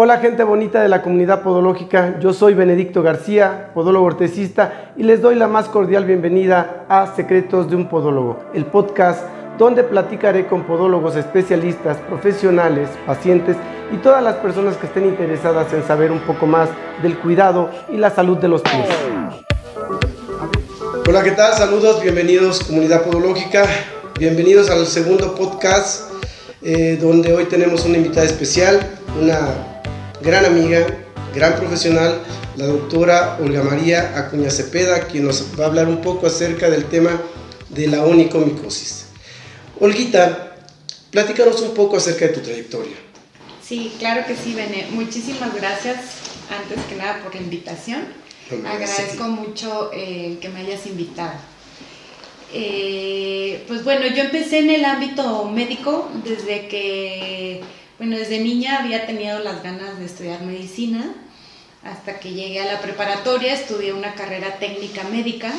Hola gente bonita de la comunidad podológica, yo soy Benedicto García, podólogo ortesista, y les doy la más cordial bienvenida a Secretos de un Podólogo, el podcast donde platicaré con podólogos especialistas, profesionales, pacientes y todas las personas que estén interesadas en saber un poco más del cuidado y la salud de los pies. Hola, ¿qué tal? Saludos, bienvenidos comunidad podológica, bienvenidos al segundo podcast eh, donde hoy tenemos una invitada especial, una gran amiga, gran profesional, la doctora Olga María Acuña Cepeda, quien nos va a hablar un poco acerca del tema de la onicomicosis. Olguita, platícanos un poco acerca de tu trayectoria. Sí, claro que sí, Bene. Muchísimas gracias, antes que nada, por la invitación. Agradezco mucho eh, que me hayas invitado. Eh, pues bueno, yo empecé en el ámbito médico desde que bueno, desde niña había tenido las ganas de estudiar medicina, hasta que llegué a la preparatoria, estudié una carrera técnica médica,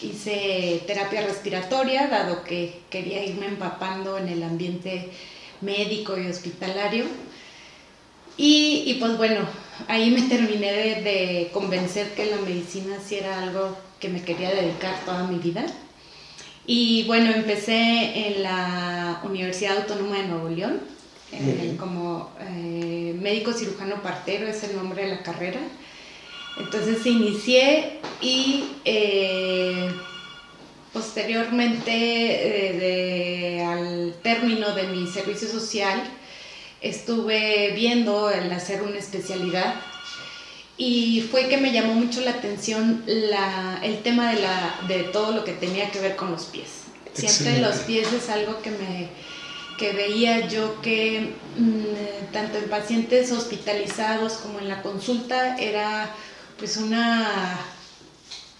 hice terapia respiratoria, dado que quería irme empapando en el ambiente médico y hospitalario. Y, pues bueno, ahí me terminé de, convencer que la medicina sí era algo que me quería dedicar toda mi vida. Y bueno, empecé en la Universidad Autónoma de Nuevo León, como eh, médico cirujano partero, es el nombre de la carrera. Entonces inicié y eh, posteriormente eh, al término de mi servicio social estuve viendo el hacer una especialidad y fue que me llamó mucho la atención el tema de, la, de todo lo que tenía que ver con los pies. Siempre los pies es algo que me veía yo que mm, tanto en pacientes hospitalizados como en la consulta era pues una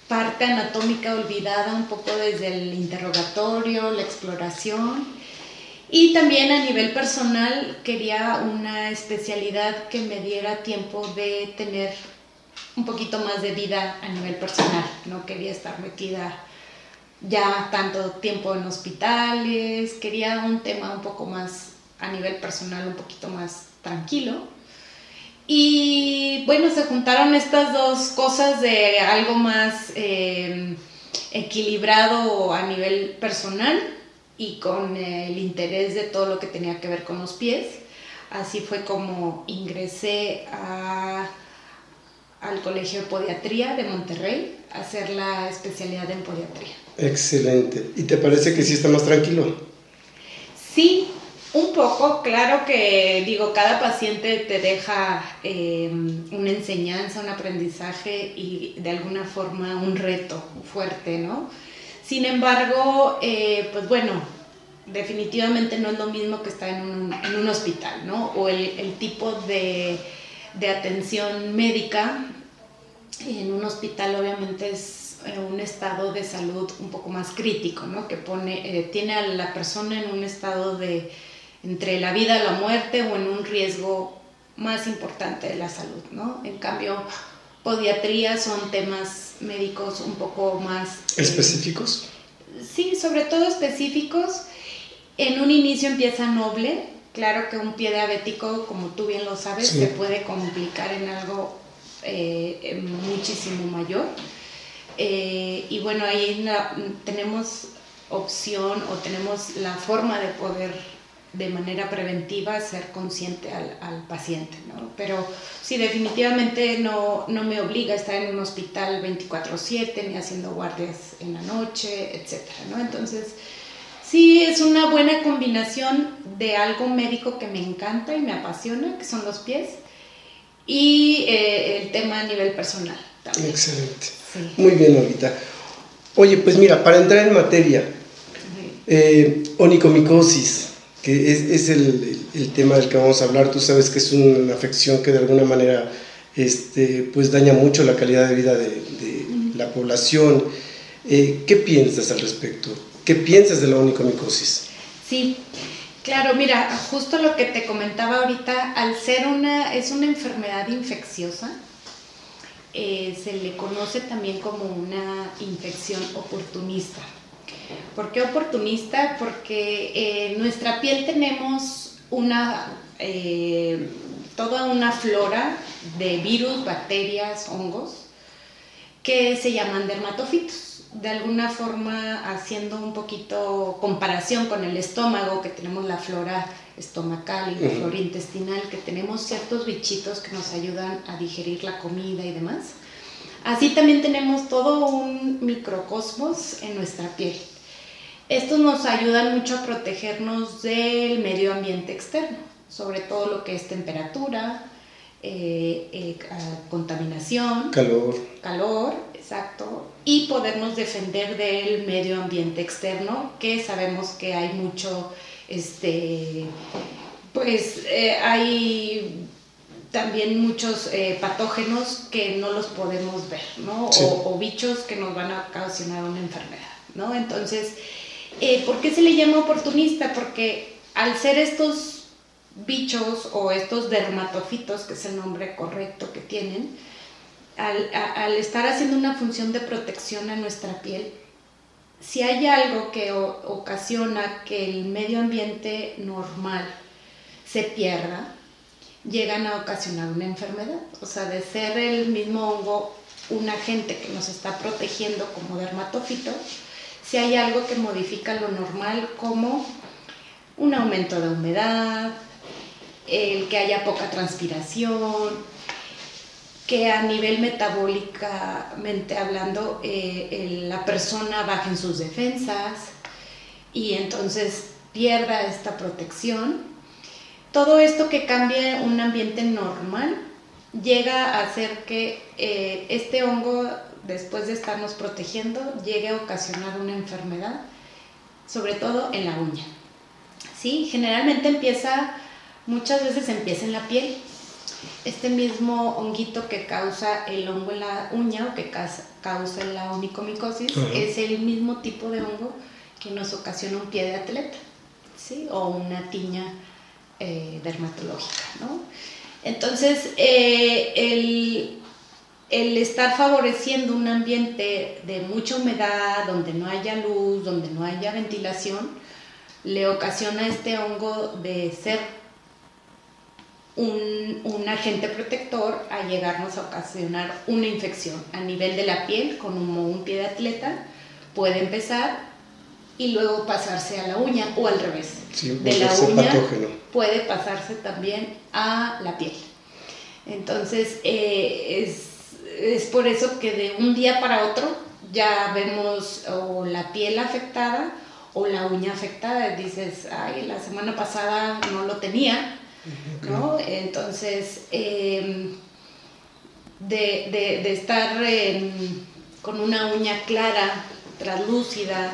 parte anatómica olvidada un poco desde el interrogatorio, la exploración. Y también a nivel personal quería una especialidad que me diera tiempo de tener un poquito más de vida a nivel personal. No quería estar metida ya tanto tiempo en hospitales, quería un tema un poco más a nivel personal, un poquito más tranquilo. Y bueno, se juntaron estas dos cosas de algo más eh, equilibrado a nivel personal y con el interés de todo lo que tenía que ver con los pies. Así fue como ingresé a al Colegio de Podiatría de Monterrey a hacer la especialidad en podiatría. Excelente. ¿Y te parece que sí está más tranquilo? Sí, un poco. Claro que digo, cada paciente te deja em, una enseñanza, un aprendizaje y de alguna forma un reto fuerte, ¿no? Sin embargo, eh, pues bueno, definitivamente no es lo mismo que estar en un, hospital, ¿no? O el, el tipo de de atención médica. En un hospital obviamente es eh, un estado de salud un poco más crítico, ¿no? que pone, eh, tiene a la persona en un estado de entre la vida y la muerte o en un riesgo más importante de la salud. ¿no? En cambio, podiatría son temas médicos un poco más... Eh, ¿Específicos? sí, sobre todo específicos. En un inicio empieza noble, Claro que un pie diabético, como tú bien lo sabes, se puede complicar en algo eh, muchísimo mayor. Eh, y bueno, ahí tenemos opción o tenemos la forma de poder de manera preventiva ser consciente al, paciente, ¿no? Pero sí, definitivamente no, no, me obliga a estar en un hospital 24/7 ni haciendo guardias en la noche, etcétera, ¿no? Entonces, Sí, es una buena combinación de algo médico que me encanta y me apasiona, que son los pies, y eh, el tema a nivel personal. También. Excelente. Muy bien, ahorita. Oye, pues mira, para entrar en materia, eh, onicomicosis, que es, el, tema del que vamos a hablar, tú sabes que es una afección que de alguna manera este, pues daña mucho la calidad de vida de, la población. Eh, ¿Qué piensas al respecto? ¿Qué piensas de la onicomicosis? Sí, claro, mira, justo lo que te comentaba ahorita, al ser una, es una enfermedad infecciosa, eh, se le conoce también como una infección oportunista. ¿Por qué oportunista? Porque en nuestra piel tenemos una eh, toda una flora de virus, bacterias, hongos, que se llaman dermatofitos. De alguna forma, haciendo un poquito comparación con el estómago, que tenemos la flora estomacal y la flora intestinal, que tenemos ciertos bichitos que nos ayudan a digerir la comida y demás. Así también tenemos todo un microcosmos en nuestra piel. Estos nos ayudan mucho a protegernos del medio ambiente externo, sobre todo lo que es temperatura, eh, eh, contaminación, calor. calor, exacto, y podernos defender del medio ambiente externo, que sabemos que hay mucho, este, pues eh, hay también muchos patógenos que no los podemos ver, ¿no? O, o, bichos que nos van a ocasionar una enfermedad, ¿no? Entonces, ¿por qué se le llama oportunista? Porque al ser estos bichos o estos dermatofitos, que es el nombre correcto que tienen, al, estar haciendo una función de protección a nuestra piel, si hay algo que ocasiona que el medio ambiente normal se pierda, llegan a ocasionar una enfermedad. O sea, de ser el mismo hongo un agente que nos está protegiendo como dermatofito, si hay algo que modifica lo normal como un aumento de humedad, el que haya poca transpiración, que a nivel metabólicamente hablando eh, la persona baje en sus defensas y entonces pierda esta protección. Todo esto que cambie un ambiente normal llega a hacer que eh, este hongo, después de estarnos protegiendo, llegue a ocasionar una enfermedad, sobre todo en la uña. ¿Sí? Generalmente empieza muchas veces empieza en la piel. Este mismo honguito que causa el hongo en la uña o que causa la onicomicosis es el mismo tipo de hongo que nos ocasiona un pie de atleta, ¿sí? O una tiña eh, dermatológica, ¿no? Entonces, eh, el, el estar favoreciendo un ambiente de mucha humedad, donde no haya luz, donde no haya ventilación, le ocasiona a este hongo de ser un, agente protector a llegarnos a ocasionar una infección a nivel de la piel, como un pie de atleta, puede empezar y luego pasarse a la uña o al revés. de la uña puede pasarse también a la piel. Entonces, eh, es, por eso que de un día para otro ya vemos o la piel afectada o la uña afectada. Dices, ay, la semana pasada no lo tenía, ¿no? Entonces, em, de, estar con una uña clara, translúcida,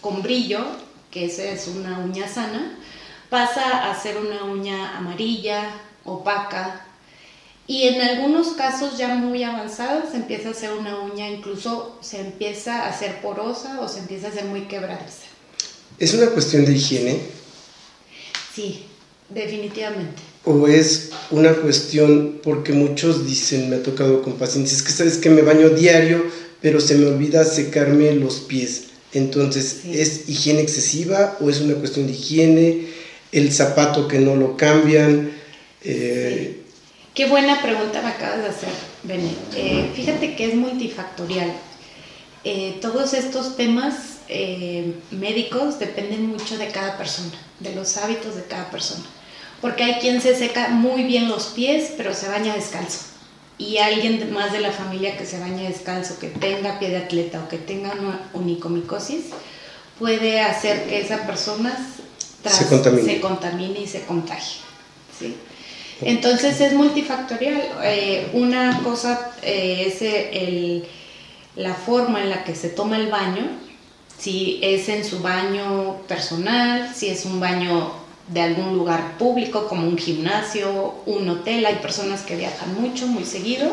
con brillo, que esa es una uña sana, pasa a ser una uña amarilla, opaca, y en algunos casos ya muy avanzados empieza a ser una uña, incluso se empieza a ser porosa o se empieza a ser muy quebradiza. ¿Es una cuestión de higiene? Sí, Definitivamente. O es una cuestión, porque muchos dicen, me ha tocado con pacientes, es que sabes que me baño diario, pero se me olvida secarme los pies. Entonces, ¿es higiene excesiva o es una cuestión de higiene? El zapato que no lo cambian. Eh, Qué buena pregunta me acabas de hacer, Bené. Eh, fíjate que es multifactorial. Eh, todos estos temas médicos dependen mucho de cada persona, de los hábitos de cada persona porque hay quien se seca muy bien los pies, pero se baña descalzo. Y alguien más de la familia que se baña descalzo, que tenga pie de atleta o que tenga una unicomicosis, puede hacer que esa persona se, contamine. y se contagie. Entonces es multifactorial. Eh, una cosa eh, es la forma en la que se toma el baño, si es en su baño personal, si es un baño de algún lugar público como un gimnasio, un hotel, hay personas que viajan mucho, muy seguido.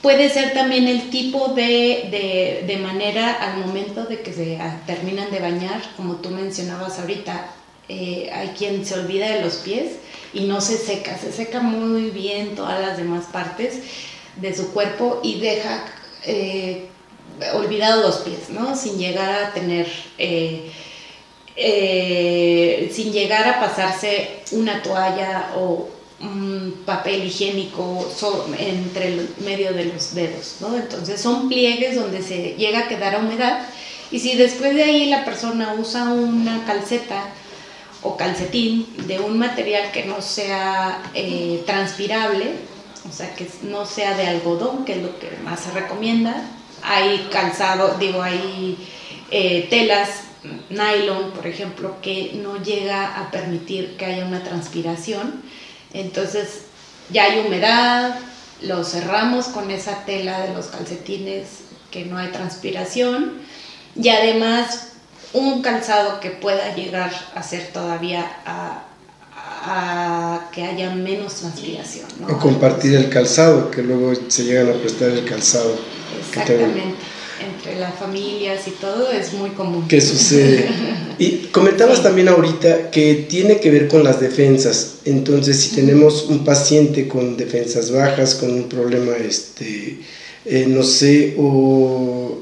Puede ser también el tipo de, de, manera al momento de que se terminan de bañar, como tú mencionabas ahorita, eh, hay quien se olvida de los pies y no se seca, se seca muy bien todas las demás partes de su cuerpo y deja eh, olvidado los pies, ¿no? Sin llegar a tener... Eh, eh, sin llegar a pasarse una toalla o un papel higiénico entre el medio de los dedos, ¿no? Entonces son pliegues donde se llega a quedar humedad y si después de ahí la persona usa una calceta o calcetín de un material que no sea eh, transpirable, o sea, que no sea de algodón, que es lo que más se recomienda, hay calzado, digo, hay eh, telas nylon, por ejemplo, que no llega a permitir que haya una transpiración. Entonces ya hay humedad, lo cerramos con esa tela de los calcetines que no hay transpiración y además un calzado que pueda llegar a ser todavía a, que haya menos transpiración. O compartir el calzado, que luego se llegan a prestar el calzado. Exactamente entre las familias y todo es muy común. ¿Qué sucede? Y comentabas también ahorita que tiene que ver con las defensas. Entonces, si tenemos un paciente con defensas bajas, con un problema, este, eh, no sé, o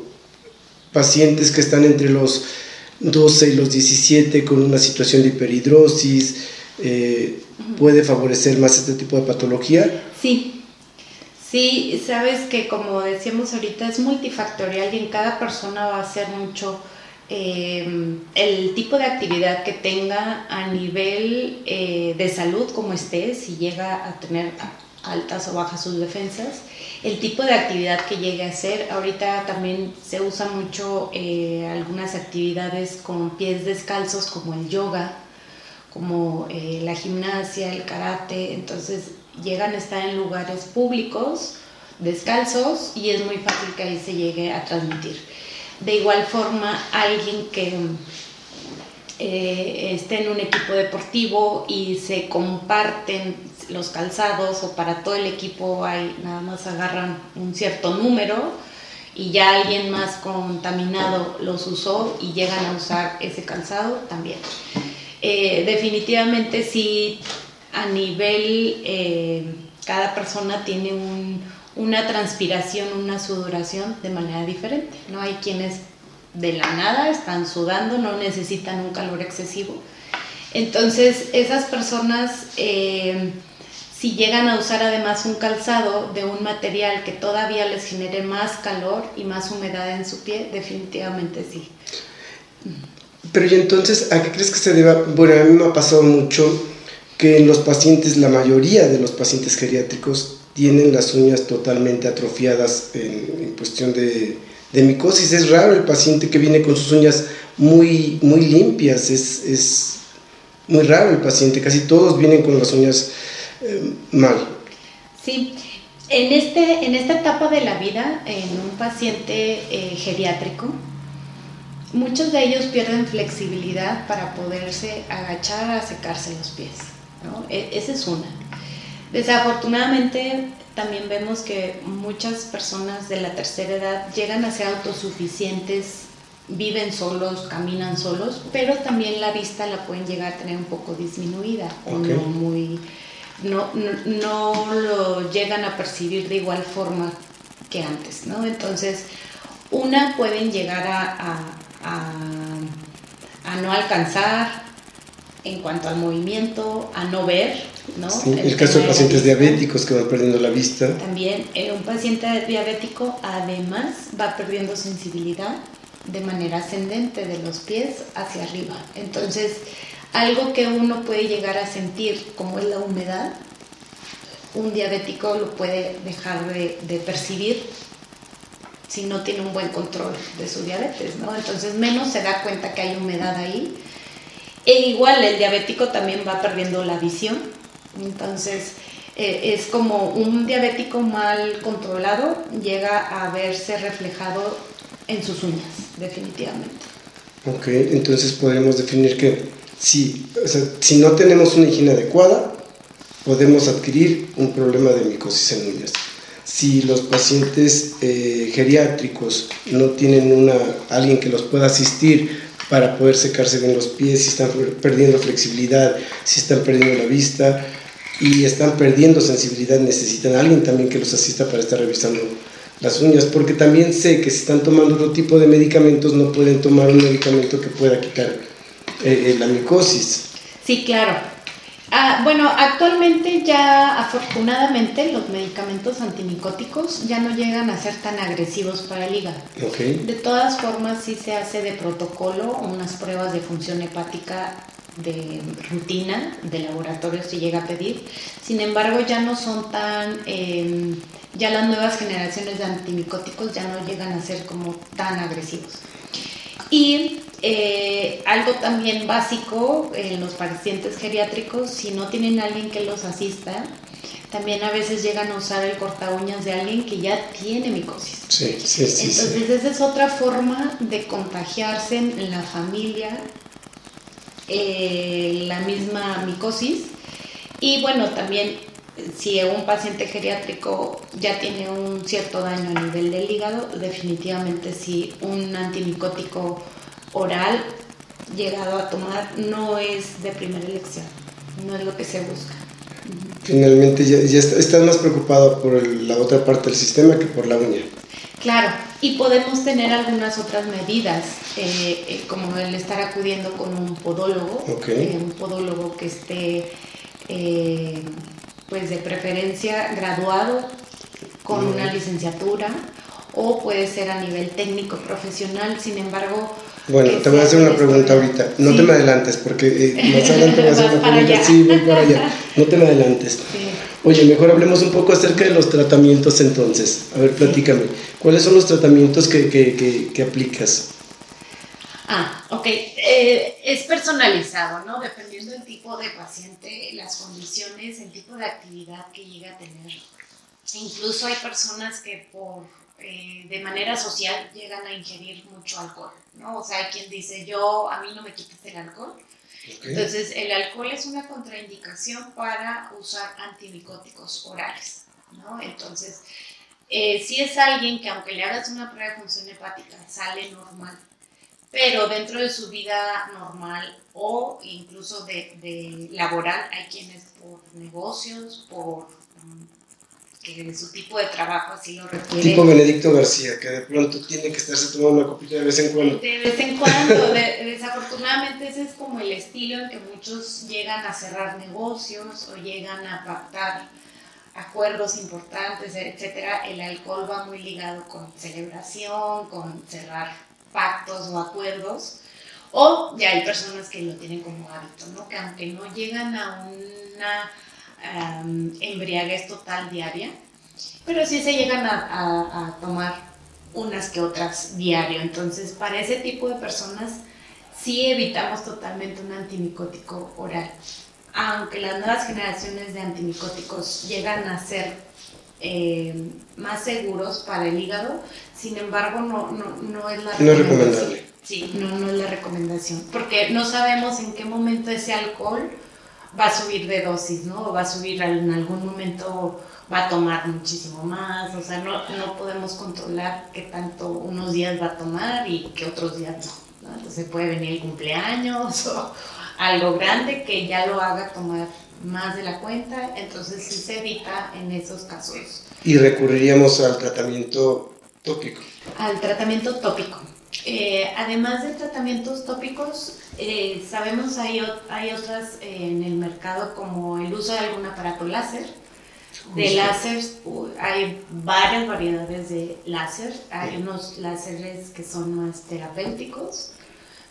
pacientes que están entre los 12 y los 17 con una situación de hiperhidrosis, eh, ¿puede favorecer más este tipo de patología? Sí, Sí, sabes que como decíamos ahorita es multifactorial y en cada persona va a ser mucho eh, el tipo de actividad que tenga a nivel eh, de salud como esté, si llega a tener altas o bajas sus defensas, el tipo de actividad que llegue a hacer. Ahorita también se usa mucho eh, algunas actividades con pies descalzos como el yoga, como la gimnasia, el karate, entonces llegan a estar en lugares públicos, descalzos, y es muy fácil que ahí se llegue a transmitir. De igual forma, alguien que eh, esté en un equipo deportivo y se comparten los calzados o para todo el equipo hay nada más agarran un cierto número y ya alguien más contaminado los usó y llegan a usar ese calzado también. Eh, definitivamente sí a nivel, eh, cada persona tiene una transpiración, una sudoración de manera diferente. ¿no? Hay quienes de la nada están sudando, no necesitan un calor excesivo. Entonces, esas personas, eh, si llegan a usar además un calzado de un material que todavía les genere más calor y más humedad en su pie, definitivamente sí. Pero y entonces, ¿a qué crees que se deba? Bueno, a mí me ha pasado mucho que los pacientes, la mayoría de los pacientes geriátricos tienen las uñas totalmente atrofiadas en, cuestión de, de, micosis. Es raro el paciente que viene con sus uñas muy, muy limpias, es, es muy raro el paciente, casi todos vienen con las uñas eh, mal. Sí, en, este, en esta etapa de la vida, en un paciente eh, geriátrico, muchos de ellos pierden flexibilidad para poderse agachar a secarse los pies. E, esa es una. Desafortunadamente también vemos que muchas personas de la tercera edad llegan a ser autosuficientes, viven solos, caminan solos, pero también la vista la pueden llegar a tener un poco disminuida o no muy no, no, lo llegan a percibir de igual forma que antes, ¿no? Entonces, una pueden llegar a, a, a no alcanzar, en cuanto al movimiento, a no ver, ¿no? el, caso de pacientes diabéticos que van perdiendo la vista. También eh, un paciente diabético además va perdiendo sensibilidad de manera ascendente de los pies hacia arriba. Entonces, algo que uno puede llegar a sentir como es la humedad, un diabético lo puede dejar de, de percibir si no tiene un buen control de su diabetes, ¿no? Entonces menos se da cuenta que hay humedad ahí e igual el diabético también va perdiendo la visión. Entonces eh, es como un diabético mal controlado llega a verse reflejado en sus uñas, definitivamente. Ok, entonces podemos definir que si, si no tenemos una higiene adecuada, podemos adquirir un problema de micosis en uñas. Si los pacientes eh, geriátricos no tienen una, alguien que los pueda asistir para poder secarse bien los pies, si están perdiendo flexibilidad, si están perdiendo la vista y están perdiendo sensibilidad, necesitan a alguien también que los asista para estar revisando las uñas, porque también sé que si están tomando otro tipo de medicamentos no pueden tomar un medicamento que pueda quitar eh, eh, la micosis. Sí, claro. Ah, bueno, actualmente ya afortunadamente los medicamentos antimicóticos ya no llegan a ser tan agresivos para el hígado. De todas formas, sí se hace de protocolo unas pruebas de función hepática de rutina, de laboratorio si llega a pedir. Sin embargo, ya no son tan, em, ya las nuevas generaciones de antimicóticos ya no llegan a ser como tan agresivos. Y eh, algo también básico en los pacientes geriátricos, si no tienen alguien que los asista, también a veces llegan a usar el corta uñas de alguien que ya tiene micosis. Sí, sí, sí. Entonces, esa es otra forma de contagiarse en la familia eh, la misma micosis. Y bueno, también si un paciente geriátrico ya tiene un cierto daño a nivel del hígado, definitivamente si un antimicótico oral llegado a tomar no es de primera elección, no es lo que se busca. Finalmente ya, estás más preocupado por la otra parte del sistema que por la uña. Claro, y podemos tener algunas otras medidas, eh, eh, como el estar acudiendo con un podólogo, eh, un podólogo que esté, pues de preferencia, graduado con una licenciatura, o puede ser a nivel técnico profesional, sin embargo, bueno, te voy a hacer una pregunta ahorita. No te me adelantes, porque eh, más adelante voy a hacer una pregunta. Sí, voy para allá. No te me adelantes. Oye, mejor hablemos un poco acerca de los tratamientos entonces. A ver, platícame. ¿Cuáles son los tratamientos que, que, que, aplicas? Ah, ok. Eh, es personalizado, ¿no? Dependiendo tipo de paciente, las condiciones, el tipo de actividad que llega a tener. Incluso hay personas que por eh, de manera social llegan a ingerir mucho alcohol, ¿no? O sea, hay quien dice, yo, a mí no me quites el alcohol. Entonces, el alcohol es una contraindicación para usar antimicóticos orales, ¿no? Entonces, eh, si es alguien que aunque le hagas una prueba de función hepática, sale normal, pero dentro de su vida normal o incluso de, de laboral, hay quienes por negocios, por que su tipo de trabajo así lo requiere. Tipo Benedicto García, que de pronto tiene que estarse tomando una copita de vez en cuando. De vez en cuando, desafortunadamente ese es como el estilo en que muchos llegan a cerrar negocios o llegan a pactar acuerdos importantes, etcétera. El alcohol va muy ligado con celebración, con cerrar pactos o acuerdos. O ya hay personas que lo tienen como hábito, ¿no? Que aunque no llegan a una embriaguez total diaria, pero sí se llegan a, tomar unas que otras diario. Entonces, para ese tipo de personas, sí evitamos totalmente un antimicótico oral. Aunque las nuevas generaciones de antimicóticos llegan a ser eh, más seguros para el hígado, sin embargo, no, no, no es la no recomendable. Sí, no, no es la recomendación, porque no sabemos en qué momento ese alcohol va a subir de dosis, ¿no? O va a subir en algún momento, va a tomar muchísimo más, o sea, no, no podemos controlar qué tanto unos días va a tomar y qué otros días no, ¿no? Entonces puede venir el cumpleaños o algo grande que ya lo haga tomar más de la cuenta, entonces sí se evita en esos casos. Y recurriríamos al tratamiento tópico. Al tratamiento tópico. Eh, además de tratamientos tópicos, eh, sabemos hay, hay otras en el mercado como el uso de algún aparato láser. De láser hay varias variedades de láser. Hay unos láseres que son más terapéuticos,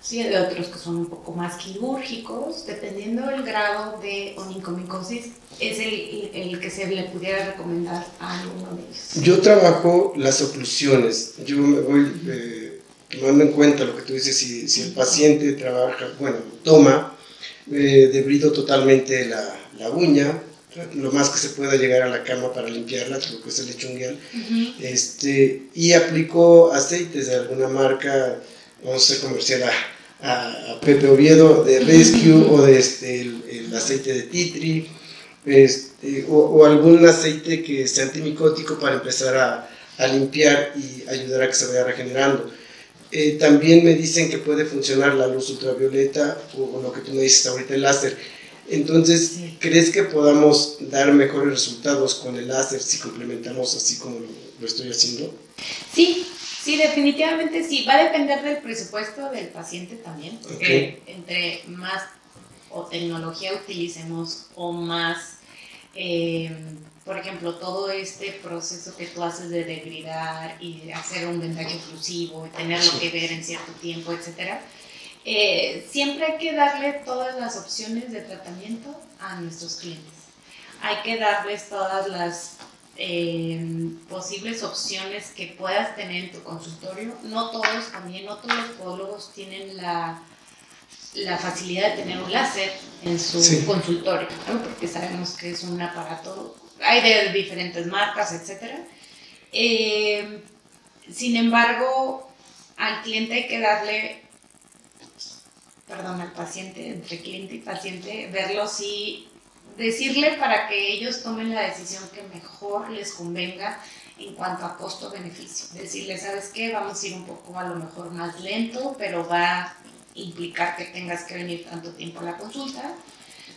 ¿sí? hay otros que son un poco más quirúrgicos. Dependiendo del grado de onicomicosis, es el, el, que se le pudiera recomendar a alguno de ellos. Yo trabajo las oclusiones. Yo me voy. Eh, tomando en cuenta lo que tú dices, si, si el paciente trabaja, bueno, toma, eh, debrido totalmente la, la, uña, lo más que se pueda llegar a la cama para limpiarla, lo que es el lechunguial, este, y aplicó aceites de alguna marca, vamos a hacer comercial a, a, Pepe Oviedo de Rescue o de este, el, aceite de Titri, este, o, o, algún aceite que sea antimicótico para empezar a, a limpiar y ayudar a que se vaya regenerando. Eh, también me dicen que puede funcionar la luz ultravioleta o, lo que tú me dices ahorita, el láser. Entonces, ¿crees que podamos dar mejores resultados con el láser si complementamos así como lo, estoy haciendo? Sí, sí, definitivamente sí. Va a depender del presupuesto del paciente también, porque entre más o tecnología utilicemos o más, eh, por ejemplo, todo este proceso que tú haces de degradar y de hacer un vendaje oclusivo, y tenerlo que ver en cierto tiempo, etcétera, eh, siempre hay que darle todas las opciones de tratamiento a nuestros clientes. Hay que darles todas las eh, posibles opciones que puedas tener en tu consultorio. No todos, también no todos los podólogos tienen la, la facilidad de tener un láser en su consultorio, porque sabemos que es un aparato, hay de diferentes marcas, etc. Eh, sin embargo, al cliente hay que darle perdón, al paciente, entre cliente y paciente, verlos y decirle para que ellos tomen la decisión que mejor les convenga en cuanto a costo-beneficio. Decirle, ¿sabes qué? Vamos a ir un poco a lo mejor más lento, pero va a implicar que tengas que venir tanto tiempo a la consulta,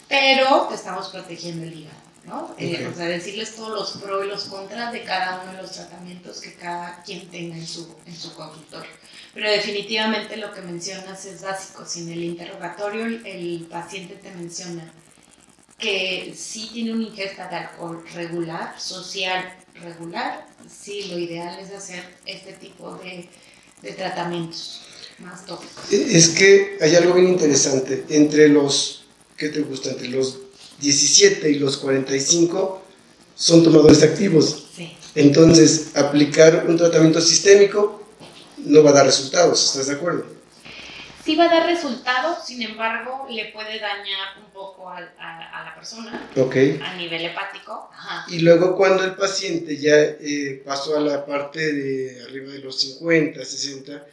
pero te estamos protegiendo el hígado. ¿no? Eh, o sea, decirles todos los pros y los contras de cada uno de los tratamientos que cada quien tenga en su, en su consultorio. Pero definitivamente lo que mencionas es básico. Si en el interrogatorio el, paciente te menciona que sí tiene una ingesta de alcohol regular, social regular, sí, lo ideal es hacer este tipo de, de tratamientos más tópicos. Es que hay algo bien interesante. Entre los, ¿qué te gusta? Entre los 17 y los 45 son tomadores activos. Sí. Entonces, aplicar un tratamiento sistémico no va a dar resultados, ¿estás de acuerdo? Sí va a dar resultados, sin embargo, le puede dañar un poco a, la persona a nivel hepático. Y luego cuando el paciente ya eh, pasó a la parte de arriba de los 50, 60,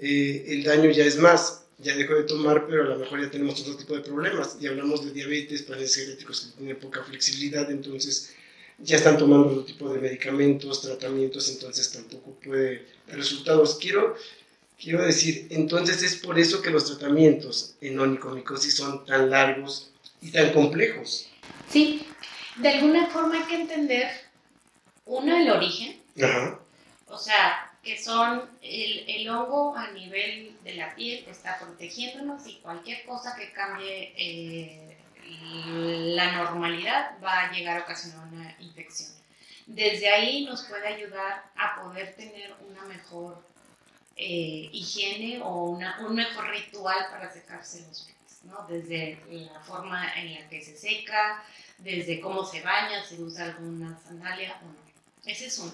eh, el daño ya es más. Ya dejó de tomar, pero a lo mejor ya tenemos otro tipo de problemas. Y hablamos de diabetes, pacientes genéticos que tienen poca flexibilidad, entonces ya están tomando otro tipo de medicamentos, tratamientos, entonces tampoco puede dar resultados. Quiero, quiero decir, entonces es por eso que los tratamientos en onicomicosis son tan largos y tan complejos. Sí, de alguna forma hay que entender, uno, el origen, o sea, que son el, el, hongo a nivel de la piel que está protegiéndonos y cualquier cosa que cambie eh, la normalidad va a llegar a ocasionar una infección. Desde ahí nos puede ayudar a poder tener una mejor eh, higiene o una, un mejor ritual para secarse los pies, ¿no? Desde la forma en la que se seca, desde cómo se baña, si usa alguna sandalia o no. Ese es uno.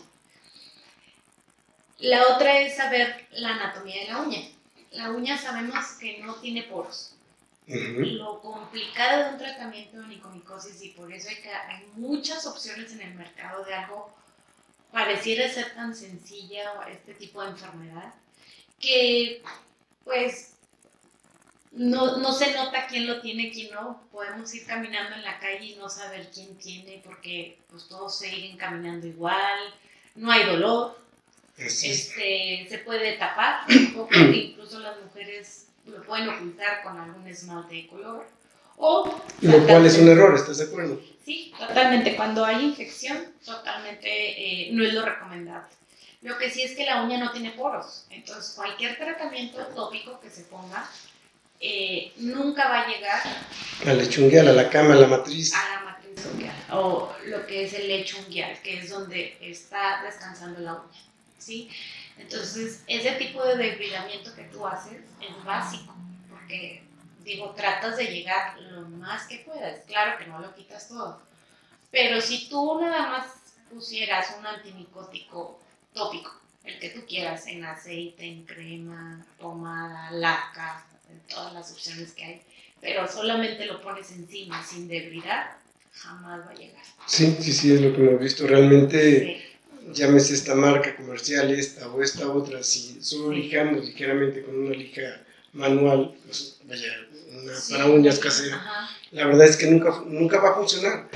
La otra es saber la anatomía de la uña. La uña sabemos que no tiene poros lo complicado de un tratamiento de onicomicosis y por eso hay, que, hay muchas opciones en el mercado de algo pareciera ser tan sencilla este tipo de enfermedad que pues no, no, se nota quién lo tiene, quién no. Podemos ir caminando en la calle y no saber quién tiene porque pues todos siguen caminando igual, no hay dolor, este, se puede tapar un poco, incluso las mujeres lo pueden ocultar con algún esmalte de color. O lo cual es un error, ¿estás de acuerdo? Sí, totalmente. Cuando hay infección, totalmente eh, no es lo recomendable. Lo que sí es que la uña no tiene poros. Entonces, cualquier tratamiento tópico que se ponga eh, nunca va a llegar a unguial, a la cama, a la matriz. A la matriz unguial. O lo que es el lecho unguial, que es donde está descansando la uña. ¿sí? Entonces, ese tipo de debridamiento que tú haces es básico, porque, digo, tratas de llegar lo más que puedas. Claro que no lo quitas todo, pero si tú nada más pusieras un antimicótico tópico, el que tú quieras, en aceite, en crema, pomada, laca, en todas las opciones que hay, pero solamente lo pones encima sin debridar, jamás va a llegar. Sí, sí, sí, es lo que hemos visto. Realmente llámese esta marca comercial, esta o esta otra, si solo lijamos ligeramente con una lija manual, pues vaya, una para uñas casera, la verdad es que nunca, nunca va a funcionar.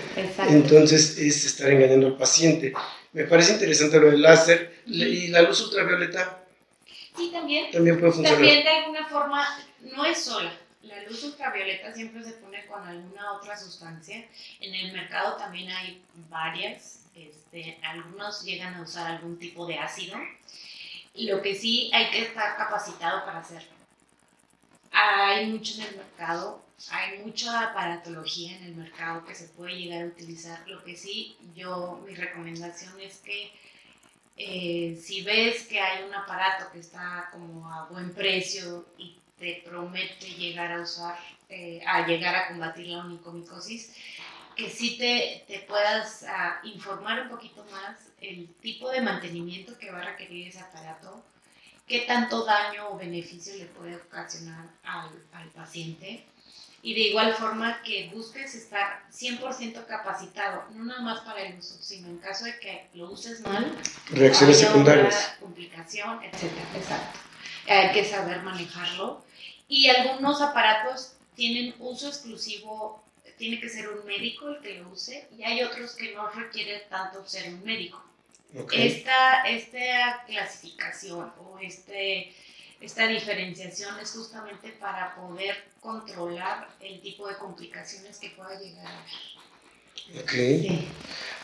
Entonces es estar engañando al paciente. Me parece interesante lo del láser y la luz ultravioleta. Sí, también. También puede funcionar. También de alguna forma no es sola. La luz ultravioleta siempre se pone con alguna otra sustancia. En el mercado también hay varias este, algunos llegan a usar algún tipo de ácido. Lo que sí hay que estar capacitado para hacerlo. hay mucho en el mercado, hay mucha aparatología en el mercado que se puede llegar a utilizar. Lo que sí, yo, mi recomendación es que eh, si ves que hay un aparato que está como a buen precio y te promete llegar a usar, eh, a llegar a combatir la onicomicosis, que sí te, te puedas ah, informar un poquito más el tipo de mantenimiento que va a requerir ese aparato, qué tanto daño o beneficio le puede ocasionar al, al paciente. Y de igual forma que busques estar 100% capacitado, no nada más para el uso, sino en caso de que lo uses mal, reacciones secundarias, complicación, etcétera. Exacto. Hay que saber manejarlo. Y algunos aparatos tienen uso exclusivo, tiene que ser un médico el que lo use, y hay otros que no requieren tanto ser un médico. Esta, esta clasificación o este, esta diferenciación es justamente para poder controlar el tipo de complicaciones que pueda llegar a haber. Ok.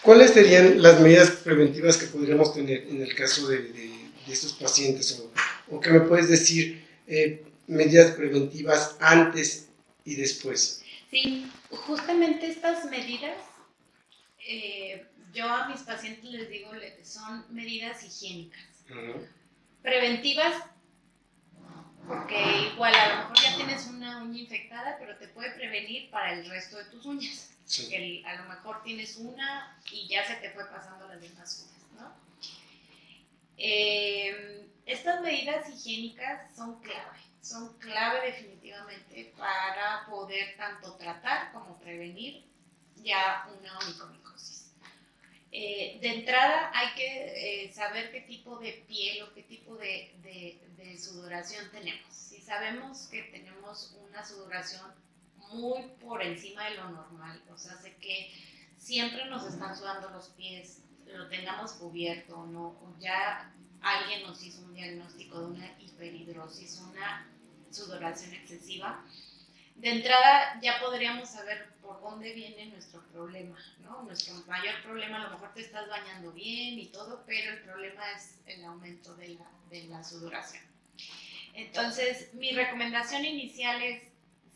¿Cuáles serían las medidas preventivas que podríamos tener en el caso de, de, estos pacientes? O, o, qué me puedes decir, eh, medidas preventivas antes y después? Sí, justamente estas medidas eh, yo a mis pacientes les digo, son medidas higiénicas. Preventivas, porque igual a lo mejor ya tienes una uña infectada, pero te puede prevenir para el resto de tus uñas. a lo mejor tienes una y ya se te fue pasando las demás uñas, ¿no? Em, estas medidas higiénicas son clave, son clave definitivamente para poder tanto tratar como prevenir ya una onicomicosis. Eh, de entrada hay que eh, saber qué tipo de piel o qué tipo de, sudoración tenemos. Si sabemos que tenemos una sudoración muy por encima de lo normal, o sea, sé que siempre nos están sudando los pies, lo tengamos cubierto, ¿no? o ya alguien nos hizo un diagnóstico de una hiperhidrosis, una sudoración excesiva, de entrada ya podríamos saber por dónde viene nuestro problema, ¿no? Nuestro mayor problema, a lo mejor te estás bañando bien y todo, pero el problema es el aumento de la, de la sudoración. Entonces, mi recomendación inicial es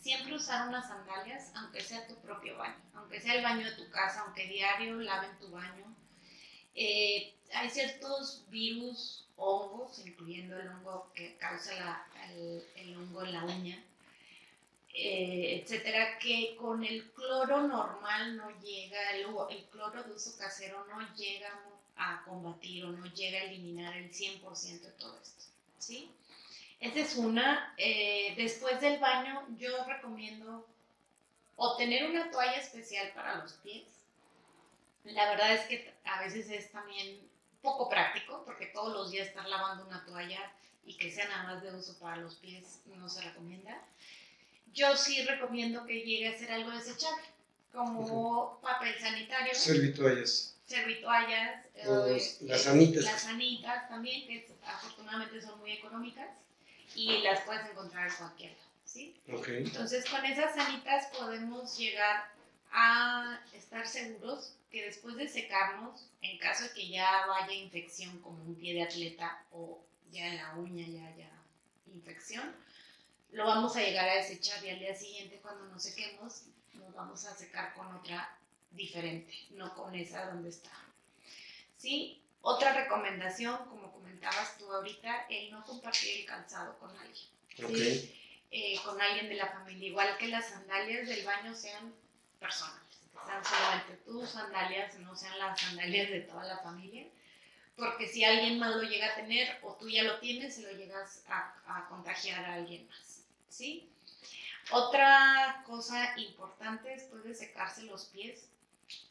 siempre usar unas sandalias, aunque sea tu propio baño, aunque sea el baño de tu casa, aunque diario laven tu baño. Eh, hay ciertos virus, hongos, incluyendo el hongo que causa la, el, el hongo en la uña, eh, etcétera, que con el cloro normal no llega, el, el, cloro de uso casero no llega a combatir o no llega a eliminar el 100% de todo esto, ¿sí? Esa es una. Eh, después del baño, yo recomiendo o tener una toalla especial para los pies. La verdad es que a veces es también poco práctico, porque todos los días estar lavando una toalla y que sea nada más de uso para los pies no se recomienda yo sí recomiendo que llegue a ser algo desechable, como papel sanitario. Servitoallas. Servitoallas. Eh, las sanitas. Las sanitas también, que afortunadamente son muy económicas y las puedes encontrar en cualquier ¿sí? Okay. Entonces, con esas sanitas podemos llegar a estar seguros que después de secarnos, en caso de que ya vaya infección como un pie de atleta o ya en la uña ya haya infección, lo vamos a llegar a desechar y al día siguiente cuando nos sequemos nos vamos a secar con otra diferente, no con esa donde está. ¿Sí? Otra recomendación, como comentabas tú ahorita, el no compartir el calzado con alguien. Eh, con alguien de la familia, igual que las sandalias del baño sean personales, sean solamente tus sandalias, no sean las sandalias de toda la familia porque si alguien más lo llega a tener o tú ya lo tienes, se lo llegas a, a contagiar a alguien más. ¿Sí? Otra cosa importante después de secarse los pies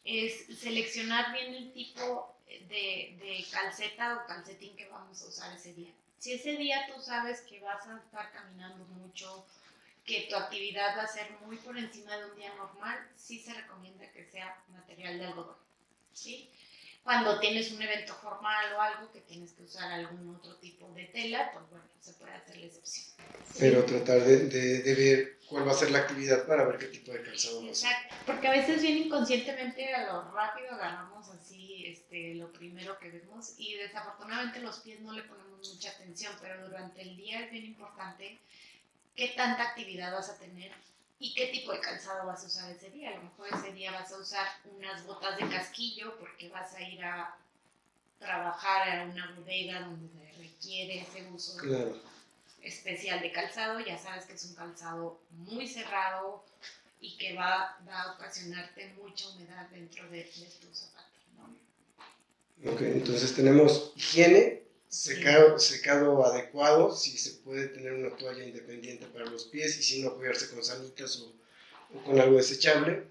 es seleccionar bien el tipo de, de, calceta o calcetín que vamos a usar ese día. Si ese día tú sabes que vas a estar caminando mucho, que tu actividad va a ser muy por encima de un día normal, sí se recomienda que sea material de algodón. ¿sí? Cuando tienes un evento formal o algo que tienes que usar algún otro tipo de tela, pues bueno, se puede hacer la excepción. Pero tratar de, de, ver cuál va a ser la actividad para ver qué tipo de calzado va a ser. Porque a veces bien inconscientemente a lo rápido agarramos así este, lo primero que vemos y desafortunadamente los pies no le ponemos mucha atención, pero durante el día es bien importante qué tanta actividad vas a tener y qué tipo de calzado vas a usar ese día. A lo mejor ese día vas a usar unas botas de casquillo porque vas a ir a trabajar en una bodega donde requiere ese uso especial de calzado. Ya sabes que es un calzado muy cerrado y que va, a ocasionarte mucha humedad dentro de, de tu zapato. Ok, entonces tenemos higiene, secado, secado adecuado, si se puede tener una toalla independiente para los pies y si no apoyarse con sanitas o, con algo desechable,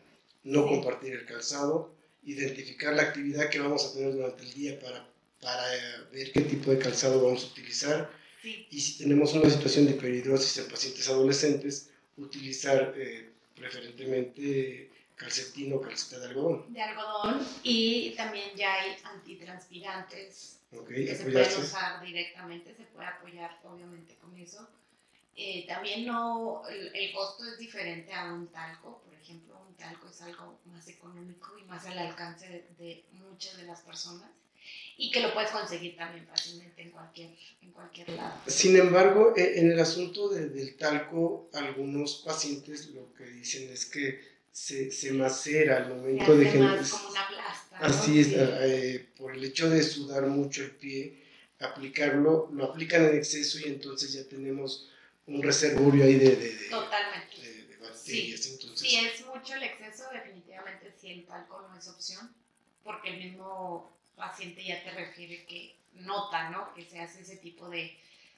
no compartir el calzado, identificar la actividad que vamos a tener durante el día para, para ver qué tipo de calzado vamos a utilizar. Y si tenemos una situación de periodrosis en pacientes adolescentes, utilizar eh, preferentemente calcetín o calceta de algodón. De algodón y también ya hay antitranspirantes que se pueden usar directamente, se puede apoyar obviamente con eso. Eh, también no, el, costo es diferente a un talco, por ejemplo, un talco es algo más económico y más al alcance de, muchas de las personas y que lo puedes conseguir también fácilmente en cualquier, en cualquier lado. Sin embargo, e, en el asunto del talco, algunos pacientes lo que dicen es que se, se macera al momento de generar. como una plasta. Así es, eh, por el hecho de sudar mucho el pie, aplicarlo, lo aplican en exceso y entonces ya tenemos un reservorio ahí de, de, Totalmente. bacterias. Sí. Entonces, si es mucho el exceso, definitivamente si el talco no es opción, porque el mismo paciente ya te refiere que nota, ¿no? Que se hace ese tipo de,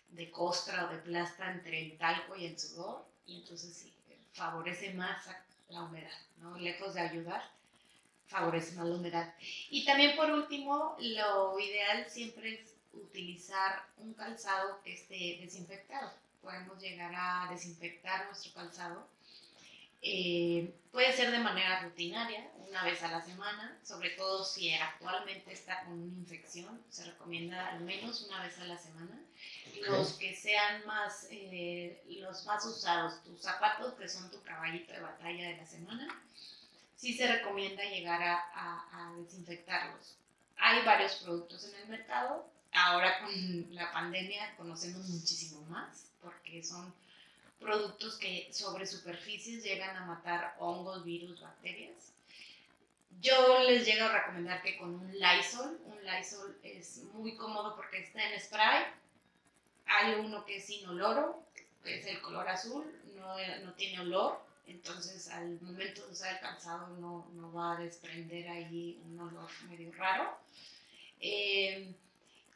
de costra o de plasta entre el talco y el sudor, y entonces sí, favorece más la humedad, ¿no? Lejos de ayudar, favorece más la humedad. Y también por último, lo ideal siempre es utilizar un calzado que esté desinfectado. Podemos llegar a desinfectar nuestro calzado. Eh, puede ser de manera rutinaria, una vez a la semana, sobre todo si actualmente está con una infección, se recomienda al menos una vez a la semana. Los que sean más, eh, los más usados, tus zapatos, que son tu caballito de batalla de la semana, sí se recomienda llegar a, a, desinfectarlos. Hay varios productos en el mercado. Ahora con la pandemia conocemos muchísimo más porque son productos que sobre superficies llegan a matar hongos, virus, bacterias. Yo les llego a recomendar que con un Lysol, un Lysol es muy cómodo porque está en spray, hay uno que es inoloro, que es el color azul, no, no tiene olor, entonces al momento de usar el calzado no, no va a desprender ahí un olor medio raro. Eh,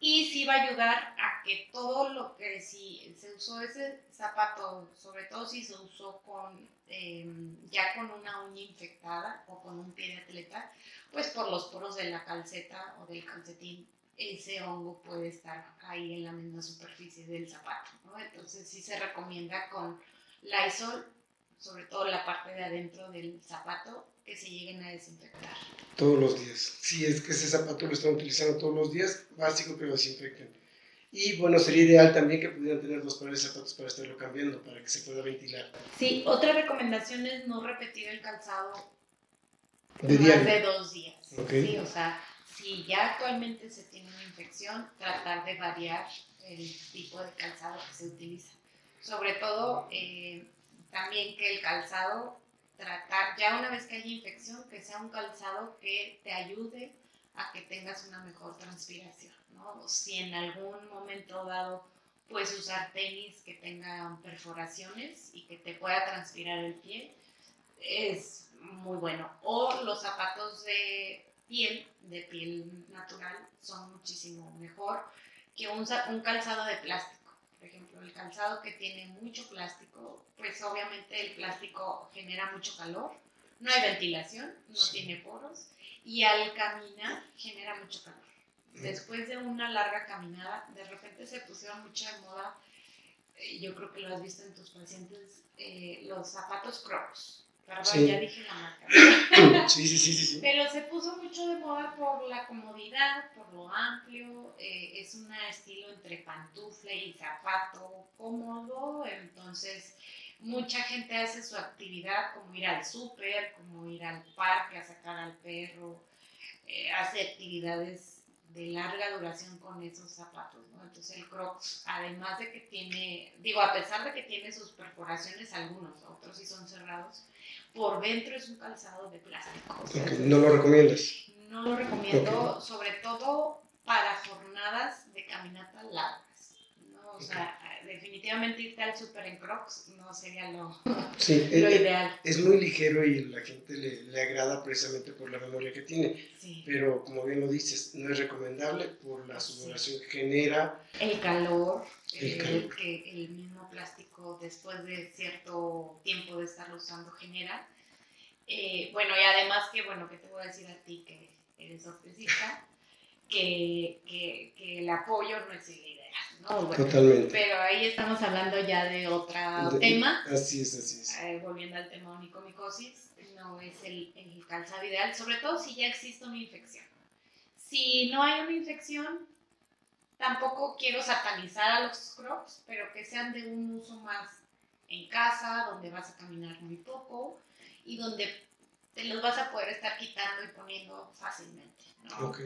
y sí va a ayudar a que todo lo que si se usó ese zapato, sobre todo si se usó con em, ya con una uña infectada o con un pie de atleta, pues por los poros de la calceta o del calcetín ese hongo puede estar ahí en la misma superficie del zapato, ¿no? Entonces sí se recomienda con Lysol, sobre todo la parte de adentro del zapato, que se lleguen a desinfectar. Todos los días. Si es que ese zapato lo están utilizando todos los días, básico que lo desinfecten. Y bueno, sería ideal también que pudieran tener dos pares de zapatos para estarlo cambiando, para que se pueda ventilar. Sí, otra recomendación es no repetir el calzado de más de dos días. Sí, o sea, si ya actualmente se tiene una infección, tratar de variar el tipo de calzado que se utiliza. Sobre todo, eh, también que el calzado, tratar, ya una vez que haya infección, que sea un calzado que te ayude a que tengas una mejor transpiración, ¿no? Si en algún momento dado puedes usar tenis que tengan perforaciones y que te pueda transpirar el pie, es muy bueno. O los zapatos de piel, de piel natural, son muchísimo mejor que un, un calzado de plástico. Por ejemplo, el calzado que tiene mucho plástico, pues obviamente el plástico genera mucho calor, no hay ventilación, no tiene poros y al caminar genera mucho calor. Después de una larga caminada, de repente se pusieron mucho de moda, yo creo que lo has visto en tus pacientes, eh, los zapatos Crocs. Perdón, ya dije la marca. Sí, sí, sí, sí, Pero se puso mucho de moda por la comodidad, por lo amplio. Eh, es un estilo entre pantufle y zapato cómodo. Entonces, mucha gente hace su actividad como ir al súper, como ir al parque a sacar al perro, eh, hace actividades de larga duración con esos zapatos, ¿no? Entonces el Crocs, además de que tiene, digo, a pesar de que tiene sus perforaciones algunos, otros sí son cerrados, por dentro es un calzado de plástico. ¿No lo recomiendas? No lo recomiendo, sobre todo para jornadas de caminata largas. ¿no? O sea, definitivamente irte al super en Crocs no sería lo, sí, lo es, ideal. Es muy ligero y la gente le, le, agrada precisamente por la memoria que tiene. Sí. Pero como bien lo dices, no es recomendable por la sudoración que genera. El calor, El eh, calor. que el mismo plástico después de cierto tiempo de estarlo usando genera. Eh, bueno, y además que, bueno, que te voy a decir a ti que eres ortesista, que, que, que el apoyo no es el ¿no? Bueno, Totalmente. pero ahí estamos hablando ya de otro tema. Así es, así es. Eh, volviendo al tema onicomicosis, no es el, el calzado ideal, sobre todo si ya existe una infección. Si no hay una infección, tampoco quiero satanizar a los crocs, pero que sean de un uso más en casa, donde vas a caminar muy poco y donde te los vas a poder estar quitando y poniendo fácilmente. ¿no? Ok.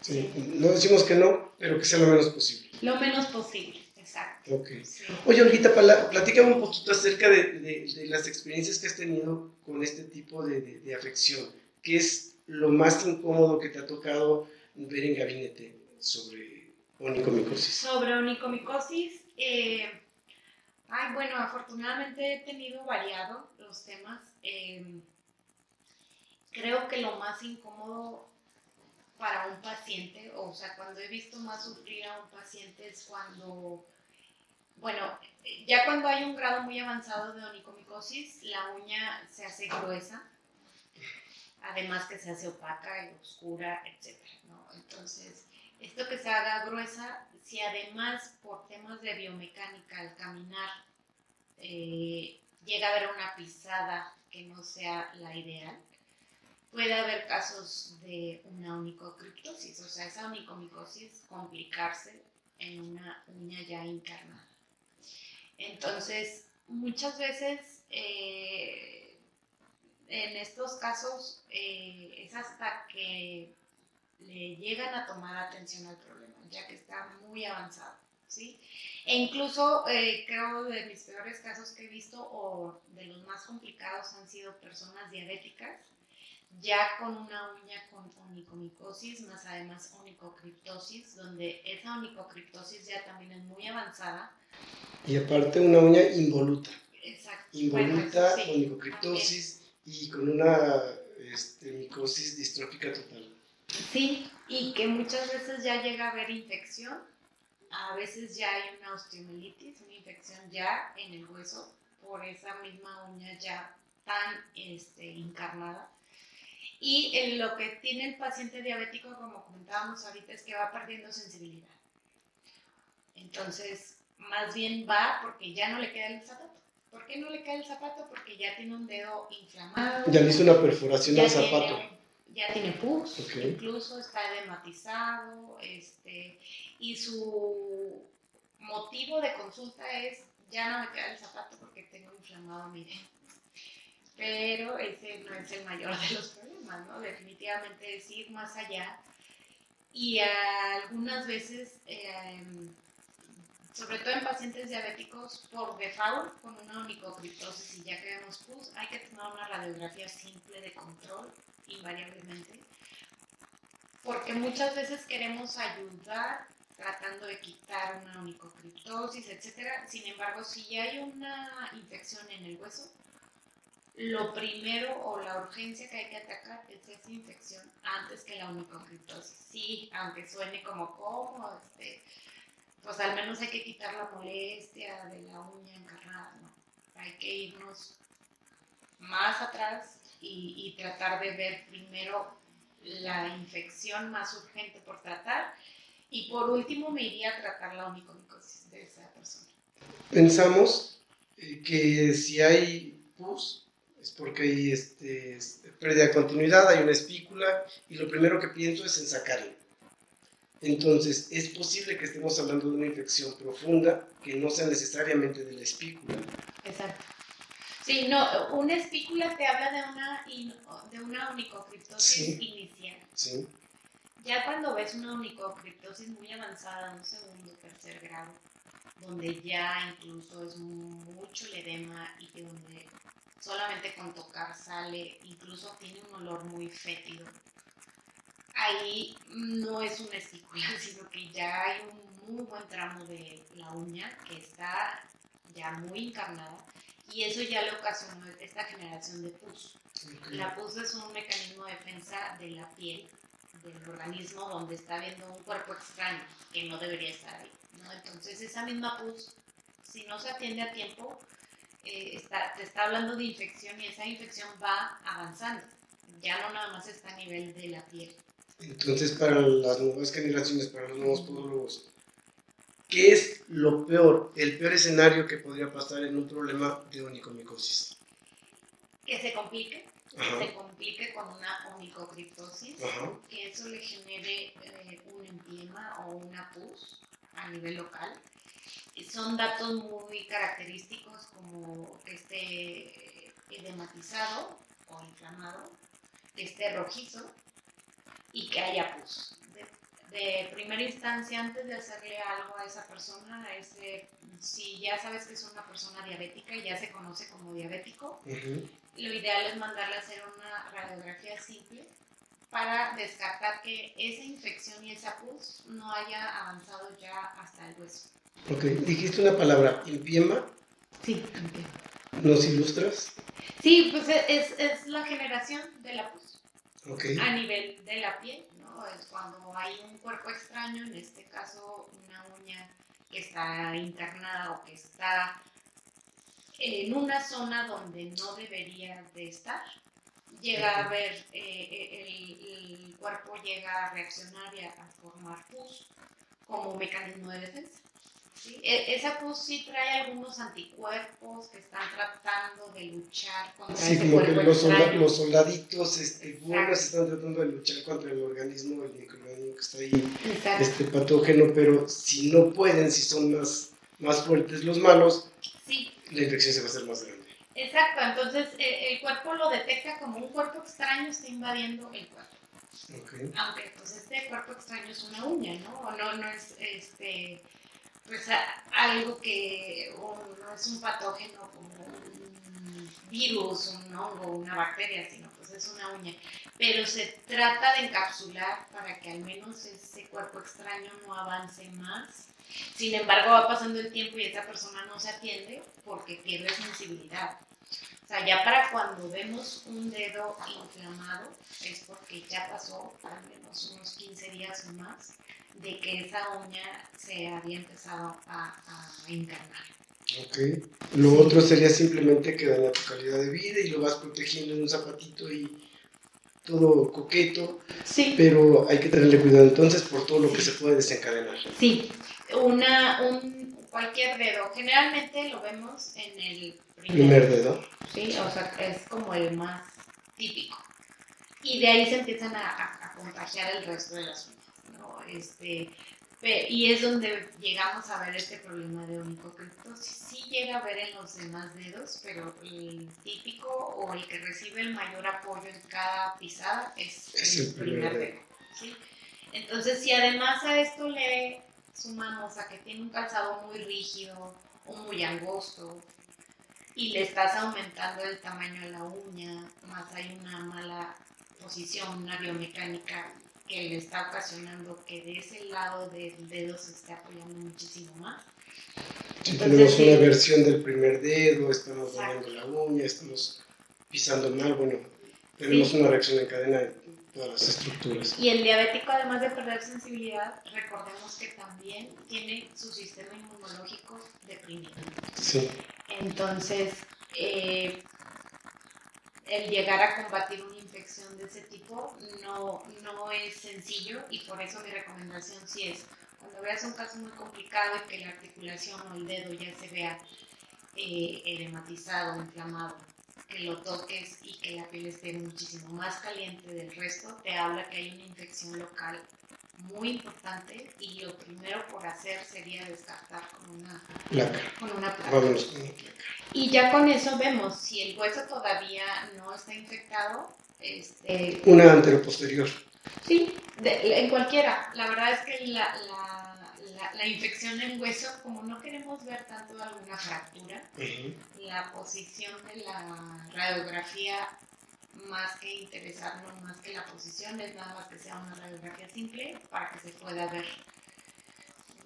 Sí. No decimos que no, pero que sea lo menos posible. Lo menos posible, exacto. Ok. Sí. Oye, Olguita, platícame un poquito acerca de, de- de las experiencias que has tenido con este tipo de, de- de afección. ¿Qué es lo más incómodo que te ha tocado ver en gabinete sobre onicomicosis? Sobre onicomicosis, eh, ay, bueno, afortunadamente he tenido variado los temas. Eh, creo que lo más incómodo para un paciente, o sea, cuando he visto más sufrir a un paciente es cuando, bueno, ya cuando hay un grado muy avanzado de onicomicosis, la uña se hace gruesa, además que se hace opaca y oscura, etc. ¿no? Entonces, esto que se haga gruesa, si además por temas de biomecánica al caminar eh, llega a haber una pisada que no sea la ideal, puede haber casos de una onicocriptosis, o sea, esa onicomicosis complicarse en una uña ya encarnada. Entonces, muchas veces eh, en estos casos eh, es hasta que le llegan a tomar atención al problema, ya que está muy avanzado, ¿sí? E incluso eh, creo de mis peores casos que he visto o de los más complicados han sido personas diabéticas, ya con una uña con onicomicosis, más además onicocriptosis, donde esa onicocriptosis ya también es muy avanzada. Y aparte una uña involuta. Exacto. Involuta, Bueno, sí, onicocriptosis y con una este, micosis distrófica total. Sí, y que muchas veces ya llega a haber infección, a veces ya hay una osteomielitis, una infección ya en el hueso por esa misma uña ya tan este, encarnada. Y eh, lo que tiene el paciente diabético, como comentábamos ahorita, es que va perdiendo sensibilidad. Entonces, más bien va porque ya no le queda el zapato. ¿Por qué no le queda el zapato? Porque ya tiene un dedo inflamado. Ya le hizo una perforación al tiene zapato. un- ya tiene pus, Ok. incluso está edematizado, este, y su motivo de consulta es, ya no me queda el zapato porque tengo inflamado mi dedo. Pero ese no es el mayor de los problemas, ¿no? Definitivamente es ir más allá. Y algunas veces, eh, sobre todo en pacientes diabéticos, por default, con una onicocriptosis y ya que vemos pus, hay que tomar una radiografía simple de control invariablemente, porque muchas veces queremos ayudar tratando de quitar una onicocriptosis, etcétera. Sin embargo, si ya hay una infección en el hueso, lo primero o la urgencia que hay que atacar es esa infección antes que la onicocriptosis. Sí, aunque suene como como, este, pues al menos hay que quitar la molestia de la uña encarnada, ¿no? Hay que irnos más atrás y, y tratar de ver primero la infección más urgente por tratar y por último me iría a tratar la onicomicosis de esa persona. Pensamos eh, que si hay pus es porque hay este, es- pérdida de continuidad, hay una espícula y lo primero que pienso es en sacarla. Entonces, es posible que estemos hablando de una infección profunda que no sea necesariamente de la espícula. Exacto. Sí, no, una espícula te habla de una, in- de una onicocriptosis Sí. inicial. ¿sí? Ya cuando ves una onicocriptosis muy avanzada, un segundo, tercer grado, donde ya incluso es mucho el edema y donde solamente con tocar sale, incluso tiene un olor muy fétido. Ahí no es una estícula, sino que ya hay un muy buen tramo de la uña que está ya muy encarnada y eso ya le ocasionó esta generación de pus. La pus es un mecanismo de defensa de la piel, del organismo, donde está viendo un cuerpo extraño que no debería estar ahí. Entonces esa misma pus, si no se atiende a tiempo, eh, está, te está hablando de infección y esa infección va avanzando. Ya no nada más está a nivel de la piel. Entonces, para las nuevas generaciones, para los nuevos podólogos, ¿qué es lo peor, el peor escenario que podría pasar en un problema de onicomicosis? Que se complique, que se complique con una onicocriptosis, que eso le genere eh, un empiema o una pus a nivel local. Son datos muy característicos como que esté edematizado o inflamado, que esté rojizo y que haya pus. De, primera instancia, antes de hacerle algo a esa persona, ese, si ya sabes que es una persona diabética y ya se conoce como diabético, lo ideal es mandarle a hacer una radiografía simple para descartar que esa infección y esa pus no haya avanzado ya hasta el hueso. Ok, dijiste una palabra, empiema. Sí, empiema. ¿Nos ilustras? Sí, pues es, es la generación de la pus. Okay. A nivel de la piel, ¿no? Es cuando hay un cuerpo extraño, en este caso una uña que está internada o que está en una zona donde no debería de estar llega a ver, eh, eh, el, cuerpo llega a reaccionar y a, formar pus como mecanismo de defensa. E, esa pus sí trae algunos anticuerpos que están tratando de luchar contra sí, como que los, los, soldaditos este, buenos están tratando de luchar contra el organismo, el microorganismo que está ahí, este patógeno, pero si no pueden, si son más, más fuertes los malos, la infección se va a hacer más grande. Exacto, entonces eh, el cuerpo lo detecta como un cuerpo extraño está invadiendo el cuerpo. Aunque pues este cuerpo extraño es una uña, ¿no? O no, no es este pues algo que no es un patógeno como un virus, un hongo, una bacteria, sino pues es una uña. Pero se trata de encapsular para que al menos ese cuerpo extraño no avance más sin embargo, va pasando el tiempo y esa persona no se atiende porque pierde sensibilidad. O sea, ya para cuando vemos un dedo inflamado es porque ya pasó al menos unos 15 días o más de que esa uña se había empezado a, encarnar. Ok. Lo otro sería simplemente que daña tu calidad de vida y lo vas protegiendo en un zapatito y todo coqueto. Sí. Pero hay que tenerle cuidado entonces por todo lo que se puede desencadenar. Sí, una, un, cualquier dedo. Generalmente lo vemos en el primer, dedo. Sí, o sea, es como el más típico. Y de ahí se empiezan a, contagiar el resto de las uñas. Este, y es donde llegamos a ver este problema de onicocriptosis. Sí llega a ver en los demás dedos, pero el típico o el que recibe el mayor apoyo en cada pisada es, el, primer dedo. ¿sí? Entonces, si además a esto le sumamos a que tiene un calzado muy rígido o muy angosto y le estás aumentando el tamaño de la uña, más hay una mala posición, una biomecánica que le está ocasionando que de ese lado del dedo se esté apoyando muchísimo más. Si tenemos una versión del primer dedo, estamos dañando la uña, estamos pisando mal, bueno, tenemos una reacción en cadena todas las estructuras. Y el diabético, además de perder sensibilidad, recordemos que también tiene su sistema inmunológico deprimido. Sí. Entonces, eh, el llegar a combatir una infección de ese tipo no, no es sencillo y por eso mi recomendación sí es, cuando veas un caso muy complicado y que la articulación o el dedo ya se vea eh, edematizado, inflamado, que lo toques y que la piel esté muchísimo más caliente del resto, te habla que hay una infección local muy importante y lo primero por hacer sería descartar con una placa. Con una placa. Y ya con eso vemos si el hueso todavía no está infectado. Este, una anteroposterior. Sí, en cualquiera. La verdad es que la, la, infección en hueso, como no queremos ver tanto alguna fractura, la posición de la radiografía, más que interesarnos, más que la posición, es nada más que sea una radiografía simple para que se pueda ver.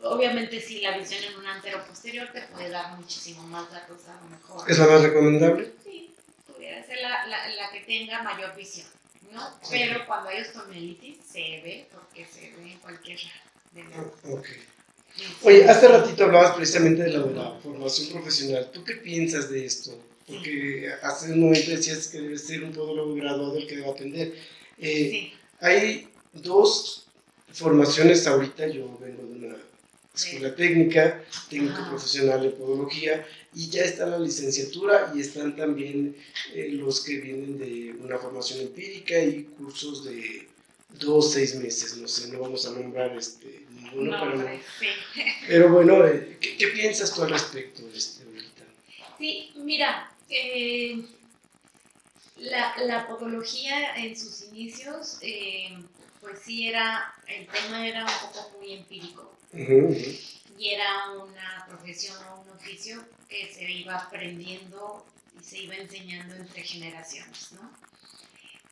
Obviamente, si la visión en un antero posterior te puede dar muchísimo más datos, a lo mejor. ¿Es la más recomendable? Sí, pudiera ser la, la, que tenga mayor visión. ¿no? Pero cuando hay ostomelitis se ve, porque se ve en cualquier de Oye, hace ratito hablabas precisamente de la, formación profesional. ¿Tú qué piensas de esto? Porque hace un momento decías que debe ser un podólogo graduado el que debe atender. Eh, sí. Hay dos formaciones ahorita. Yo vengo de una escuela técnica, técnico profesional en podología, y ya está la licenciatura y están también eh, los que vienen de una formación empírica y cursos de dos, seis meses, no sé, no vamos a nombrar este, ninguno, pero, pero, bueno, eh, ¿qué, piensas tú al respecto de este ahorita? Sí, mira, eh, la, la, podología en sus inicios, pues sí era, el tema era un poco muy empírico y era una profesión o un oficio que se iba aprendiendo y se iba enseñando entre generaciones, ¿no?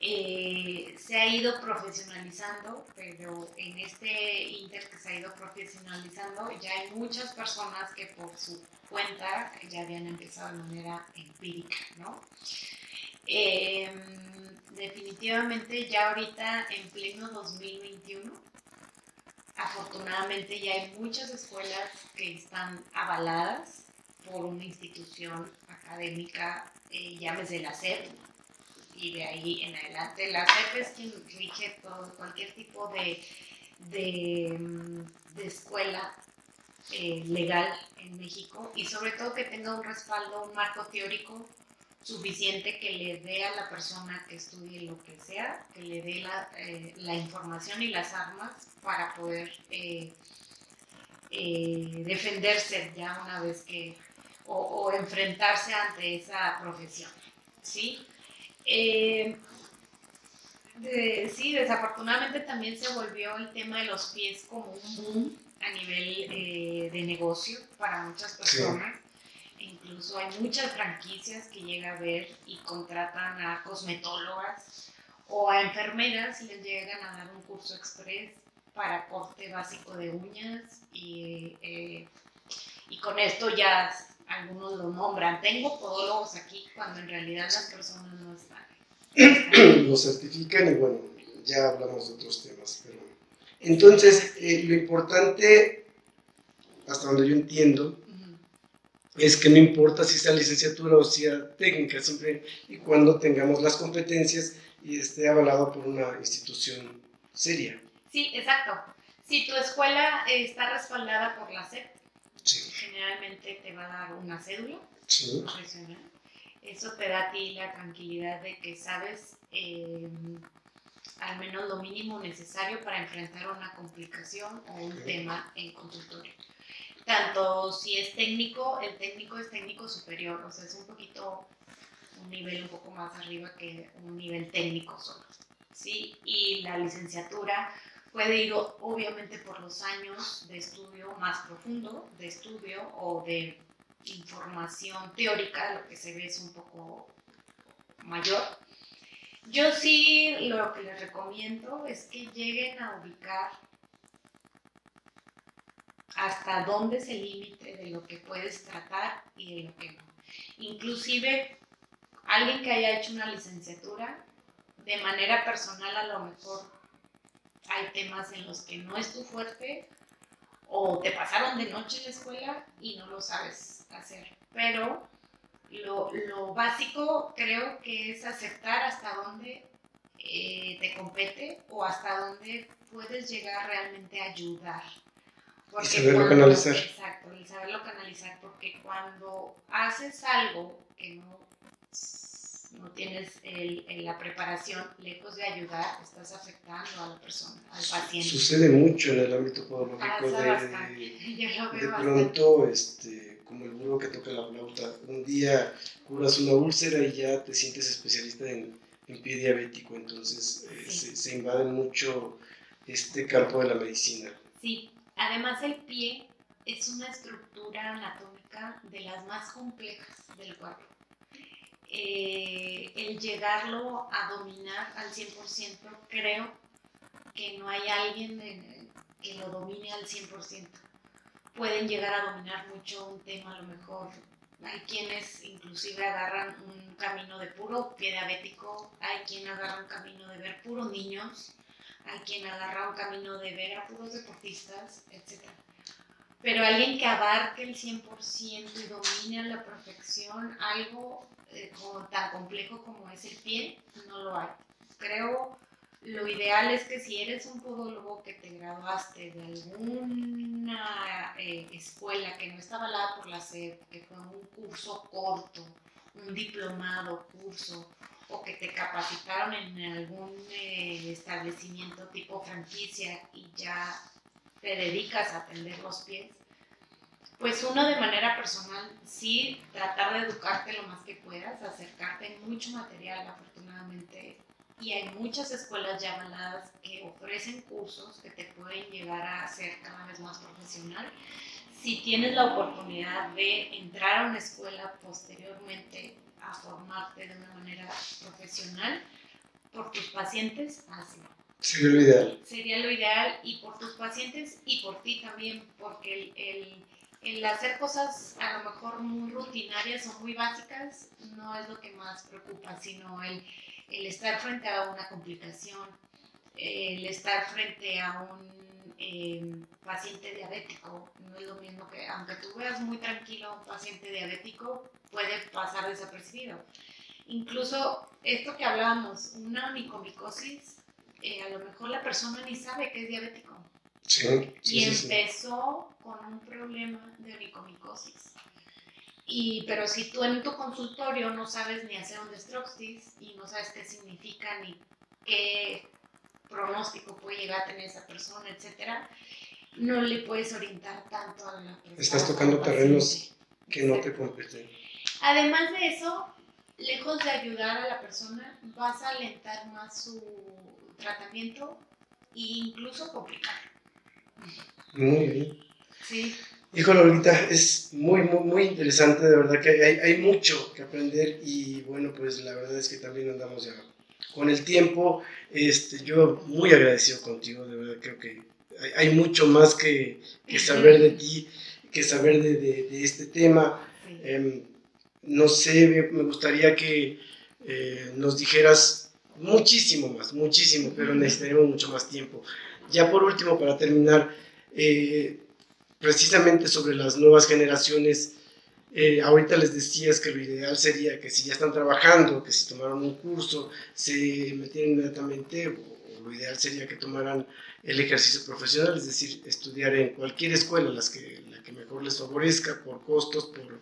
Eh, se ha ido profesionalizando, pero en este inter que se ha ido profesionalizando ya hay muchas personas que por su cuenta ya habían empezado de manera empírica, ¿no? Em, definitivamente ya ahorita en pleno 2021 afortunadamente ya hay muchas escuelas que están avaladas por una institución académica, eh, llámese la SEP, y de ahí en adelante. La SEP es quien rige todo, cualquier tipo de, de, mm, escuela eh, legal en México y sobre todo que tenga un respaldo, un marco teórico suficiente que le dé a la persona que estudie lo que sea, que le dé la, eh, la información y las armas para poder eh, defenderse ya una vez que, o, enfrentarse ante esa profesión. ¿sí? Sí, desafortunadamente también se volvió el tema de los pies como un boom a nivel de negocio para muchas personas. Incluso hay muchas franquicias que llega a ver y contratan a cosmetólogas o a enfermeras y les llegan a dar un curso express para corte básico de uñas y, eh, y con esto ya algunos lo nombran. Tengo podólogos aquí cuando en realidad las personas no están. lo certifican y bueno, ya hablamos de otros temas. Pero... Entonces, eh, lo importante, hasta donde yo entiendo, es que no importa si sea licenciatura o sea técnica, siempre y cuando tengamos las competencias y esté avalado por una institución seria. Sí, exacto. Si tu escuela está respaldada por la SEP, generalmente te va a dar una cédula profesional. Eso te da a ti la tranquilidad de que sabes eh, al menos lo mínimo necesario para enfrentar una complicación o un tema en consultorio tanto si es técnico, el técnico es técnico superior, o sea, es un poquito, un nivel un poco más arriba que un nivel técnico solo, ¿sí? Y la licenciatura puede ir obviamente por los años de estudio más profundo, de estudio o de información teórica, lo que se ve es un poco mayor. Yo sí lo que les recomiendo es que lleguen a ubicar hasta dónde es el límite de lo que puedes tratar y de lo que no. Inclusive alguien que haya hecho una licenciatura, de manera personal a lo mejor hay temas en los que no es tu fuerte o te pasaron de noche en la escuela y no lo sabes hacer. Pero lo, lo básico creo que es aceptar hasta dónde eh, te compete o hasta dónde puedes llegar realmente a ayudar y saberlo canalizar. Exacto, y saberlo canalizar, porque cuando haces algo que no, no tienes el, la preparación, lejos de ayudar, estás afectando a la persona, al paciente. Sucede mucho en el ámbito podológico de, de pronto, este, como el burro que toca la flauta, un día curas una úlcera y ya te sientes especialista en, en pie diabético, entonces eh, se, se invaden mucho este campo de la medicina. Sí, además el pie es una estructura anatómica de las más complejas del cuerpo. Eh, el llegarlo a dominar al 100%, creo que no hay alguien que lo domine al 100%. Pueden llegar a dominar mucho un tema, a lo mejor hay quienes inclusive agarran un camino de puro pie diabético, hay quien agarra un camino de ver puros niños, hay quien agarra un camino de ver a puros deportistas, etc. Pero alguien que abarque el 100% y domine a la perfección algo eh, tan complejo como es el pie, no lo hay. Creo lo ideal es que si eres un podólogo que te graduaste de alguna eh, escuela que no está avalada por la SED, que fue un curso corto, un diplomado, curso, o que te capacitaron en algún eh, establecimiento tipo franquicia y ya te dedicas a atender los pies, pues uno de manera personal sí tratar de educarte lo más que puedas, acercarte mucho material, afortunadamente y hay muchas escuelas ya avaladas que ofrecen cursos que te pueden llegar a ser cada vez más profesional. Si tienes la oportunidad de entrar a una escuela posteriormente a formarte de una manera profesional, por tus pacientes, hazlo. Sería lo ideal. Sería lo ideal y por tus pacientes y por ti también, porque el, el, el hacer cosas a lo mejor muy rutinarias o muy básicas no es lo que más preocupa, sino el estar frente a una complicación, el estar frente a un em, paciente diabético, no es lo mismo que, aunque tú veas muy tranquilo a un paciente diabético, puede pasar desapercibido. Incluso esto que hablábamos, una onicomicosis, eh, a lo mejor la persona ni sabe que es diabético. Sí, y empezó con un problema de onicomicosis. Y, pero si tú en tu consultorio no sabes ni hacer un destroxis y no sabes qué significa ni qué pronóstico puede llegar a tener esa persona, etcétera, no le puedes orientar tanto a la persona. Estás tocando terrenos que no te competen. Además de eso, lejos de ayudar a la persona, vas a alentar más su tratamiento e incluso complicar. Muy bien. Sí. Híjole, ahorita es muy, muy, muy interesante, de verdad que hay, hay, mucho que aprender y bueno, pues la verdad es que también andamos ya con el tiempo. Este, yo muy agradecido contigo, de verdad creo que hay, hay mucho más que, que, saber de ti, que saber de, de, este tema. Eh, no sé, me gustaría que eh, nos dijeras muchísimo más, muchísimo, pero necesitaremos mucho más tiempo. Ya por último, para terminar, eh, precisamente sobre las nuevas generaciones, eh, ahorita les decías que lo ideal sería que si ya están trabajando, que si tomaron un curso, se metieran inmediatamente, o, lo ideal sería que tomaran el ejercicio profesional, es decir, estudiar en cualquier escuela, la que mejor les favorezca, por costos, por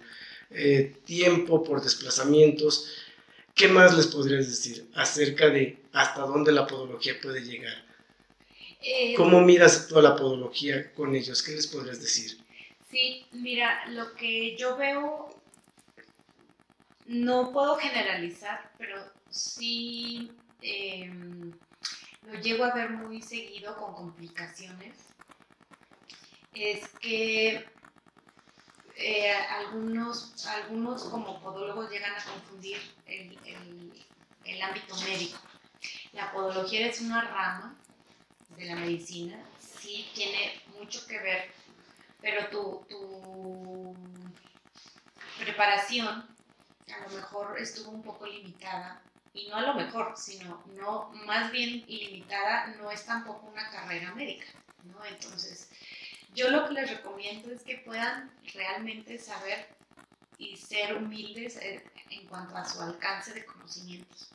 eh, tiempo, por desplazamientos. ¿Qué más les podrías decir acerca de hasta dónde la podología puede llegar? Eh, ¿Cómo miras toda la podología con ellos? ¿Qué les podrías decir? Sí, mira, lo que yo veo, no puedo generalizar, pero sí em, lo llego a ver muy seguido con complicaciones. Es que eh, algunos, algunos como podólogos llegan a confundir el, el ámbito médico. La podología es una rama de la medicina sí tiene mucho que ver, pero tu, tu preparación a lo mejor estuvo un poco limitada y no a lo mejor, sino no, más bien ilimitada, no es tampoco una carrera médica, ¿no? Entonces, yo lo que les recomiendo es que puedan realmente saber y ser humildes en cuanto a su alcance de conocimientos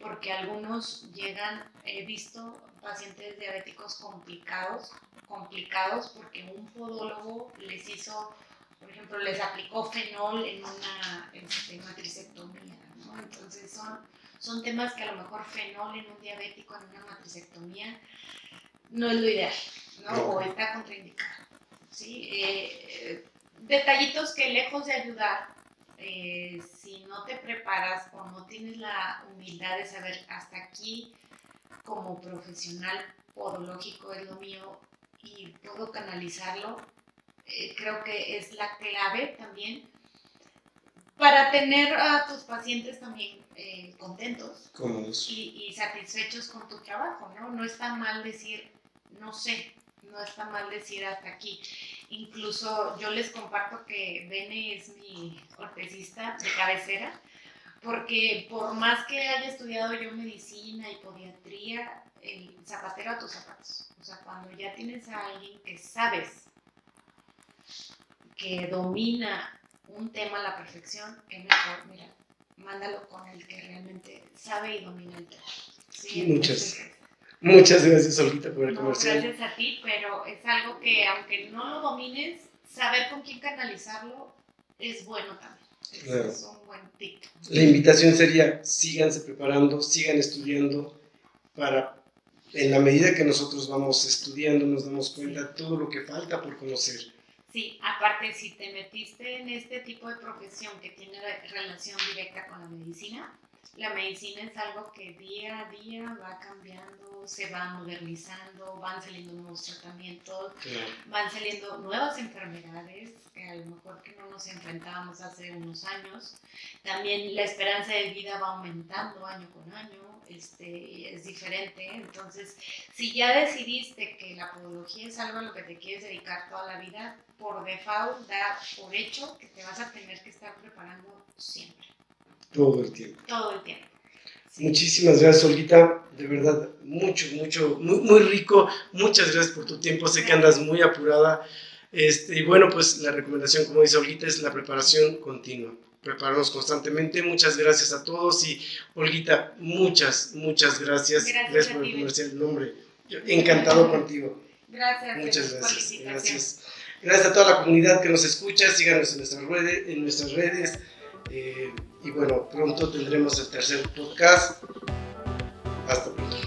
porque algunos llegan, he visto pacientes diabéticos complicados, complicados porque un podólogo les hizo, por ejemplo, les aplicó fenol en una matricectomía, ¿no? Entonces son, son temas que a lo mejor fenol en un diabético en una matricectomía no es lo ideal, ¿no? O está contraindicado, ¿sí? Eh, eh, detallitos que lejos de ayudar, eh, si no te preparas o no tienes la humildad de saber hasta aquí como profesional podológico es lo mío y puedo canalizarlo, eh, creo que es la clave también para tener a tus pacientes también eh, contentos y, y, satisfechos con tu trabajo, ¿no? No está mal decir, no sé, no está mal decir hasta aquí. Incluso yo les comparto que Bene es mi ortesista de cabecera, porque por más que haya estudiado yo medicina y podiatría, el zapatero a tus zapatos. O sea, cuando ya tienes a alguien que sabes que domina un tema a la perfección, es mejor, mira, mándalo con el que realmente sabe y domina el tema. Sí, muchas, muchas gracias, Olita, por el no, comercial. Gracias a ti, pero es algo que aunque no lo domines, saber con quién canalizarlo es bueno también. Es, un buen tip. La invitación sería, síganse preparando, sigan estudiando para en la medida que nosotros vamos estudiando, nos damos cuenta de todo lo que falta por conocer. Sí, aparte, si te metiste en este tipo de profesión que tiene relación directa con la medicina, la medicina es algo que día a día va cambiando, se va modernizando, van saliendo nuevos tratamientos, van saliendo nuevas enfermedades que a lo mejor que no nos enfrentábamos hace unos años. También la esperanza de vida va aumentando año con año este, es diferente. Entonces, si ya decidiste que la podología es algo a lo que te quieres dedicar toda la vida, por default da por hecho que te vas a tener que estar preparando siempre. Todo el tiempo. Todo el tiempo. Muchísimas gracias, Olguita. De verdad, mucho, mucho, muy, muy rico. Muchas gracias por tu tiempo. Sé que andas muy apurada. Este, y bueno, pues la recomendación, como dice Olguita, es la preparación continua prepararnos constantemente. Muchas gracias a todos y Olguita, muchas, muchas gracias. Gracias, por el comercial nombre. encantado contigo. Gracias. Muchas gracias. Gracias. Gracias a toda la comunidad que nos escucha. Síganos en nuestras redes. En nuestras redes. Eh, y bueno, pronto tendremos el tercer podcast. Hasta pronto.